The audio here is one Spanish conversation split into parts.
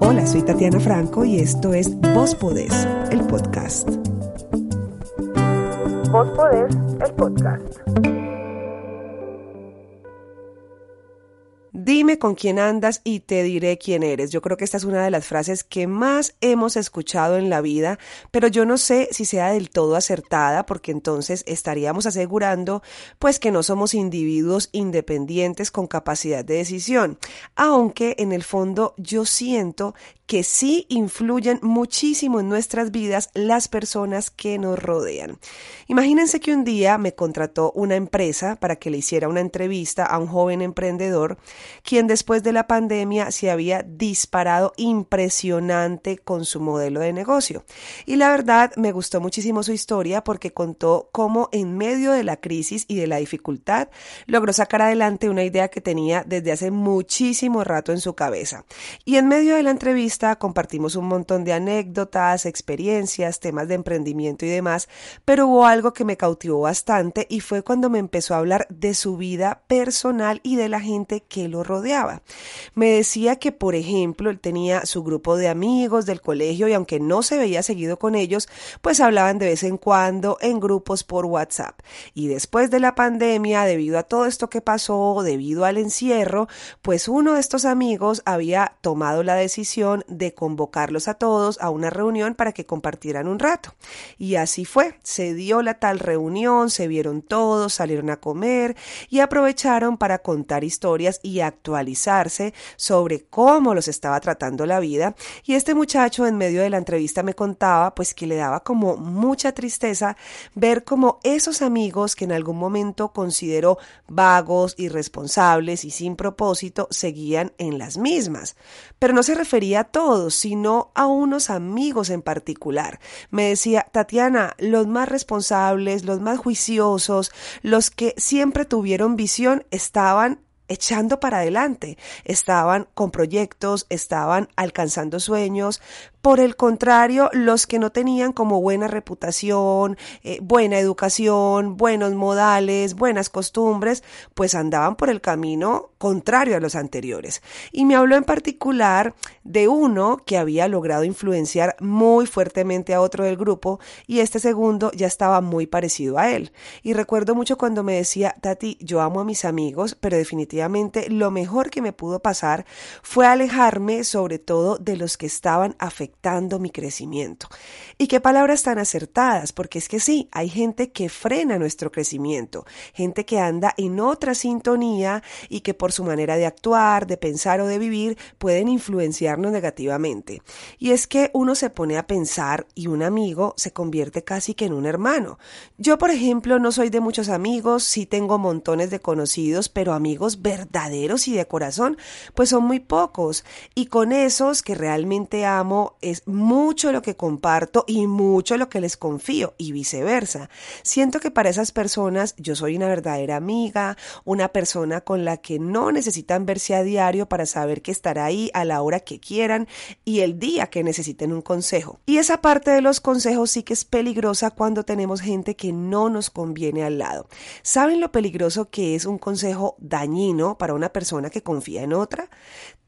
Hola, soy Tatiana Franco y esto es Vos Podés, el podcast. Vos Podés, el podcast. Dime con quién andas y te diré quién eres. Yo creo que esta es una de las frases que más hemos escuchado en la vida, pero yo no sé si sea del todo acertada porque entonces estaríamos asegurando pues que no somos individuos independientes con capacidad de decisión, aunque en el fondo yo siento que sí influyen muchísimo en nuestras vidas las personas que nos rodean. Imagínense que un día me contrató una empresa para que le hiciera una entrevista a un joven emprendedor quien después de la pandemia se había disparado impresionante con su modelo de negocio. Y la verdad me gustó muchísimo su historia porque contó cómo en medio de la crisis y de la dificultad logró sacar adelante una idea que tenía desde hace muchísimo rato en su cabeza. Y en medio de la entrevista compartimos un montón de anécdotas, experiencias, temas de emprendimiento y demás, pero hubo algo que me cautivó bastante y fue cuando me empezó a hablar de su vida personal y de la gente que lo rodeaba. Me decía que, por ejemplo, él tenía su grupo de amigos del colegio y aunque no se veía seguido con ellos, pues hablaban de vez en cuando en grupos por WhatsApp. Y después de la pandemia, debido a todo esto que pasó, debido al encierro, pues uno de estos amigos había tomado la decisión de convocarlos a todos a una reunión para que compartieran un rato. Y así fue, se dio la tal reunión, se vieron todos, salieron a comer y aprovecharon para contar historias y actualizarse sobre cómo los estaba tratando la vida. Y este muchacho en medio de la entrevista me contaba pues que le daba como mucha tristeza ver como esos amigos que en algún momento consideró vagos, irresponsables y sin propósito seguían en las mismas. Pero no se refería a todos, sino a unos amigos en particular. Me decía, Tatiana, los más responsables, los más juiciosos, los que siempre tuvieron visión, estaban echando para adelante, estaban con proyectos, estaban alcanzando sueños, por el contrario, los que no tenían como buena reputación, eh, buena educación, buenos modales, buenas costumbres, pues andaban por el camino contrario a los anteriores. Y me habló en particular de uno que había logrado influenciar muy fuertemente a otro del grupo y este segundo ya estaba muy parecido a él. Y recuerdo mucho cuando me decía, Tati, yo amo a mis amigos, pero definitivamente lo mejor que me pudo pasar fue alejarme sobre todo de los que estaban afectados mi crecimiento. Y qué palabras tan acertadas, porque es que sí, hay gente que frena nuestro crecimiento, gente que anda en otra sintonía y que por su manera de actuar, de pensar o de vivir pueden influenciarnos negativamente. Y es que uno se pone a pensar y un amigo se convierte casi que en un hermano. Yo, por ejemplo, no soy de muchos amigos, sí tengo montones de conocidos, pero amigos verdaderos y de corazón, pues son muy pocos. Y con esos que realmente amo, es mucho lo que comparto y mucho lo que les confío y viceversa. Siento que para esas personas yo soy una verdadera amiga, una persona con la que no necesitan verse a diario para saber que estará ahí a la hora que quieran y el día que necesiten un consejo. Y esa parte de los consejos sí que es peligrosa cuando tenemos gente que no nos conviene al lado. ¿Saben lo peligroso que es un consejo dañino para una persona que confía en otra?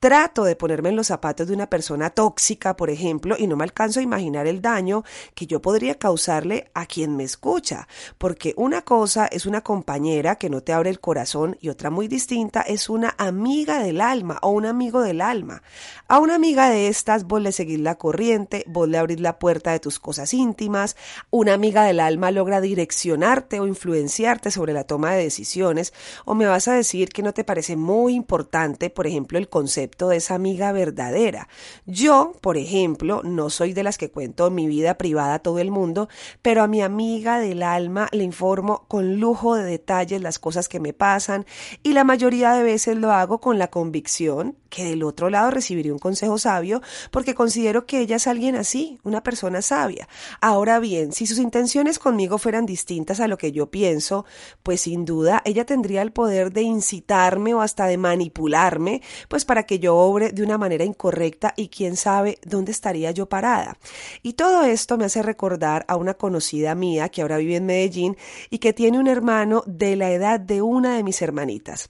Trato de ponerme en los zapatos de una persona tóxica, por ejemplo, y no me alcanzo a imaginar el daño que yo podría causarle a quien me escucha, porque una cosa es una compañera que no te abre el corazón y otra muy distinta es una amiga del alma o un amigo del alma. A una amiga de estas vos le seguís la corriente, vos le abrís la puerta de tus cosas íntimas, una amiga del alma logra direccionarte o influenciarte sobre la toma de decisiones, o me vas a decir que no te parece muy importante, por ejemplo, el concepto de esa amiga verdadera. Yo, por ejemplo, no soy de las que cuento mi vida privada a todo el mundo, pero a mi amiga del alma le informo con lujo de detalles las cosas que me pasan y la mayoría de veces lo hago con la convicción que del otro lado recibiré un consejo sabio porque considero que ella es alguien así, una persona sabia. Ahora bien, si sus intenciones conmigo fueran distintas a lo que yo pienso, pues sin duda ella tendría el poder de incitarme o hasta de manipularme, pues para que yo obre de una manera incorrecta y quién sabe dónde estaría yo parada. Y todo esto me hace recordar a una conocida mía que ahora vive en Medellín y que tiene un hermano de la edad de una de mis hermanitas.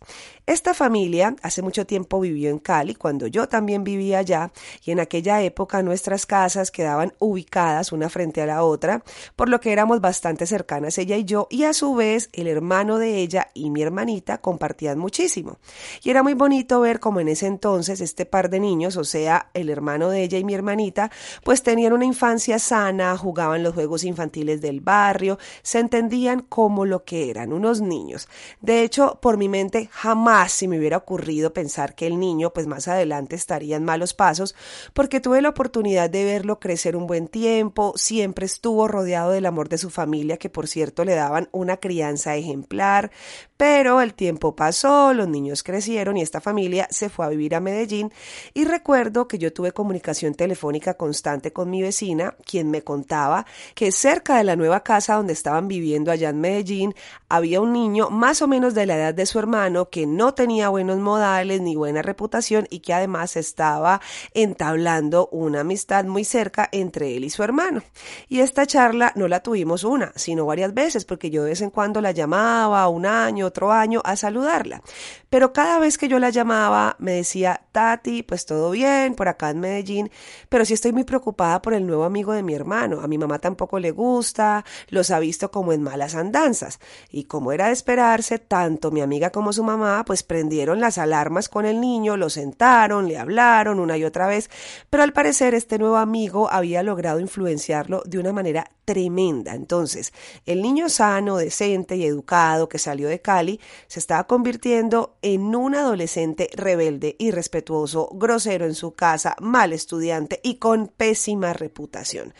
Esta familia hace mucho tiempo vivió en Cali, cuando yo también vivía allá, y en aquella época nuestras casas quedaban ubicadas una frente a la otra, por lo que éramos bastante cercanas ella y yo, y a su vez el hermano de ella y mi hermanita compartían muchísimo. Y era muy bonito ver cómo en ese entonces este par de niños, o sea, el hermano de ella y mi hermanita, pues tenían una infancia sana, jugaban los juegos infantiles del barrio, se entendían como lo que eran, unos niños. De hecho, por mi mente jamás si me hubiera ocurrido pensar que el niño pues más adelante estaría en malos pasos, porque tuve la oportunidad de verlo crecer un buen tiempo, siempre estuvo rodeado del amor de su familia, que por cierto le daban una crianza ejemplar, pero el tiempo pasó, los niños crecieron y esta familia se fue a vivir a Medellín. Y recuerdo que yo tuve comunicación telefónica constante con mi vecina, quien me contaba que cerca de la nueva casa donde estaban viviendo allá en Medellín había un niño más o menos de la edad de su hermano que no tenía buenos modales ni buena reputación y que además estaba entablando una amistad muy cerca entre él y su hermano. Y esta charla no la tuvimos una, sino varias veces porque yo de vez en cuando la llamaba un año, otro año a saludarla. Pero cada vez que yo la llamaba me decía, Tati, pues todo bien, por acá en Medellín, pero sí estoy muy preocupada por el nuevo amigo de mi hermano. A mi mamá tampoco le gusta, los ha visto como en malas andanzas. Y como era de esperarse, tanto mi amiga como su mamá pues prendieron las alarmas con el niño, lo sentaron, le hablaron una y otra vez, pero al parecer este nuevo amigo había logrado influenciarlo de una manera tremenda. Entonces, el niño sano, decente y educado que salió de Cali se estaba convirtiendo en un adolescente rebelde, irrespetuoso, grosero en su casa, mal estudiante y con pésima reputación.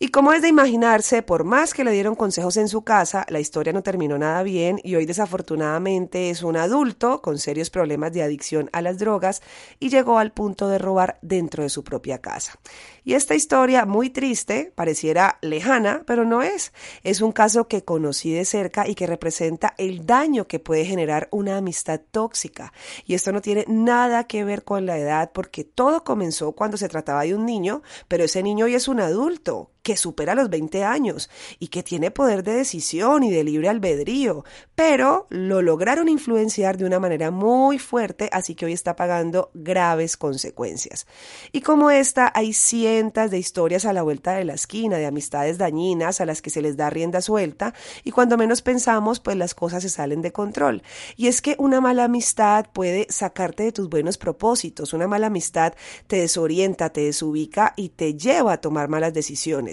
Y como es de imaginarse, por más que le dieron consejos en su casa, la historia no terminó nada bien y hoy desafortunadamente es un adulto con serios problemas de adicción a las drogas y llegó al punto de robar dentro de su propia casa. Y esta historia, muy triste, pareciera lejana, pero no es. Es un caso que conocí de cerca y que representa el daño que puede generar una amistad tóxica. Y esto no tiene nada que ver con la edad, porque todo comenzó cuando se trataba de un niño, pero ese niño hoy es un adulto que supera los 20 años y que tiene poder de decisión y de libre albedrío, pero lo lograron influenciar de una manera muy fuerte, así que hoy está pagando graves consecuencias. Y como esta, hay cientos de historias a la vuelta de la esquina, de amistades dañinas a las que se les da rienda suelta y cuando menos pensamos, pues las cosas se salen de control. Y es que una mala amistad puede sacarte de tus buenos propósitos, una mala amistad te desorienta, te desubica y te lleva a tomar malas decisiones.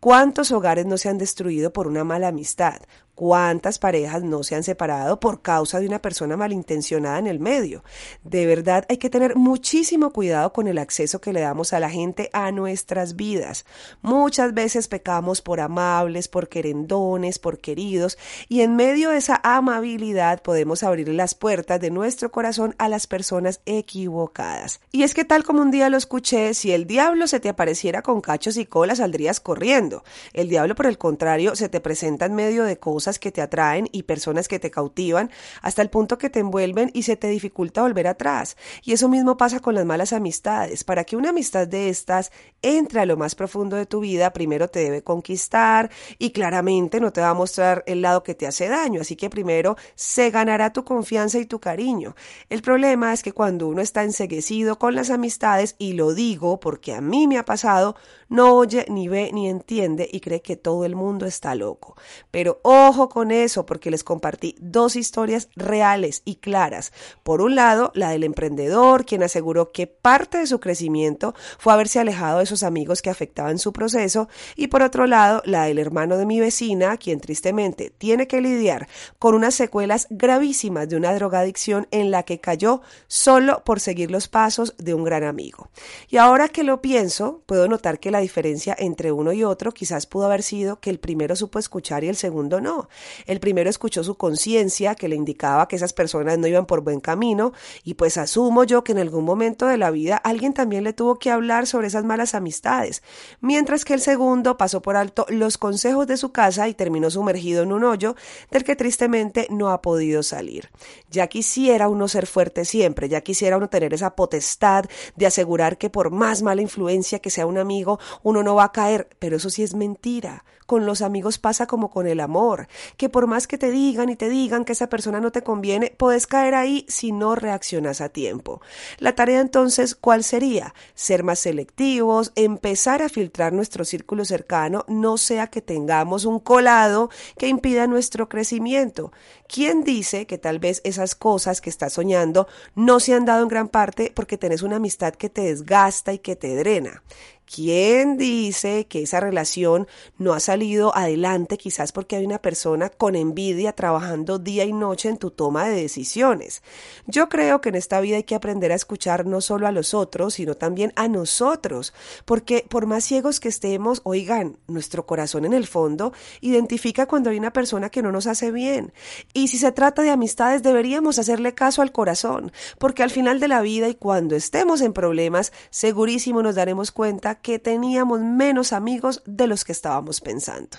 ¿Cuántos hogares no se han destruido por una mala amistad? ¿Cuántas parejas no se han separado por causa de una persona malintencionada en el medio? De verdad hay que tener muchísimo cuidado con el acceso que le damos a la gente a nuestras vidas. Muchas veces pecamos por amables, por querendones, por queridos, y en medio de esa amabilidad podemos abrir las puertas de nuestro corazón a las personas equivocadas. Y es que tal como un día lo escuché, si el diablo se te apareciera con cachos y colas saldrías corriendo. El diablo, por el contrario, se te presenta en medio de cosas que te atraen y personas que te cautivan hasta el punto que te envuelven y se te dificulta volver atrás. Y eso mismo pasa con las malas amistades. Para que una amistad de estas entre a lo más profundo de tu vida, primero te debe conquistar y claramente no te va a mostrar el lado que te hace daño. Así que primero se ganará tu confianza y tu cariño. El problema es que cuando uno está enseguecido con las amistades, y lo digo porque a mí me ha pasado, no oye, ni ve, ni entiende y cree que todo el mundo está loco. Pero ojo, Ojo con eso, porque les compartí dos historias reales y claras. Por un lado, la del emprendedor, quien aseguró que parte de su crecimiento fue haberse alejado de esos amigos que afectaban su proceso, y por otro lado, la del hermano de mi vecina, quien tristemente tiene que lidiar con unas secuelas gravísimas de una drogadicción en la que cayó solo por seguir los pasos de un gran amigo. Y ahora que lo pienso, puedo notar que la diferencia entre uno y otro quizás pudo haber sido que el primero supo escuchar y el segundo no. El primero escuchó su conciencia que le indicaba que esas personas no iban por buen camino y pues asumo yo que en algún momento de la vida alguien también le tuvo que hablar sobre esas malas amistades, mientras que el segundo pasó por alto los consejos de su casa y terminó sumergido en un hoyo del que tristemente no ha podido salir. Ya quisiera uno ser fuerte siempre, ya quisiera uno tener esa potestad de asegurar que por más mala influencia que sea un amigo, uno no va a caer, pero eso sí es mentira. Con los amigos pasa como con el amor, que por más que te digan y te digan que esa persona no te conviene, puedes caer ahí si no reaccionas a tiempo. La tarea entonces, ¿cuál sería? Ser más selectivos, empezar a filtrar nuestro círculo cercano, no sea que tengamos un colado que impida nuestro crecimiento. ¿Quién dice que tal vez esas cosas que estás soñando no se han dado en gran parte porque tenés una amistad que te desgasta y que te drena? ¿Quién dice que esa relación no ha salido adelante quizás porque hay una persona con envidia trabajando día y noche en tu toma de decisiones? Yo creo que en esta vida hay que aprender a escuchar no solo a los otros, sino también a nosotros, porque por más ciegos que estemos, oigan, nuestro corazón en el fondo identifica cuando hay una persona que no nos hace bien. Y si se trata de amistades, deberíamos hacerle caso al corazón, porque al final de la vida y cuando estemos en problemas, segurísimo nos daremos cuenta que teníamos menos amigos de los que estábamos pensando.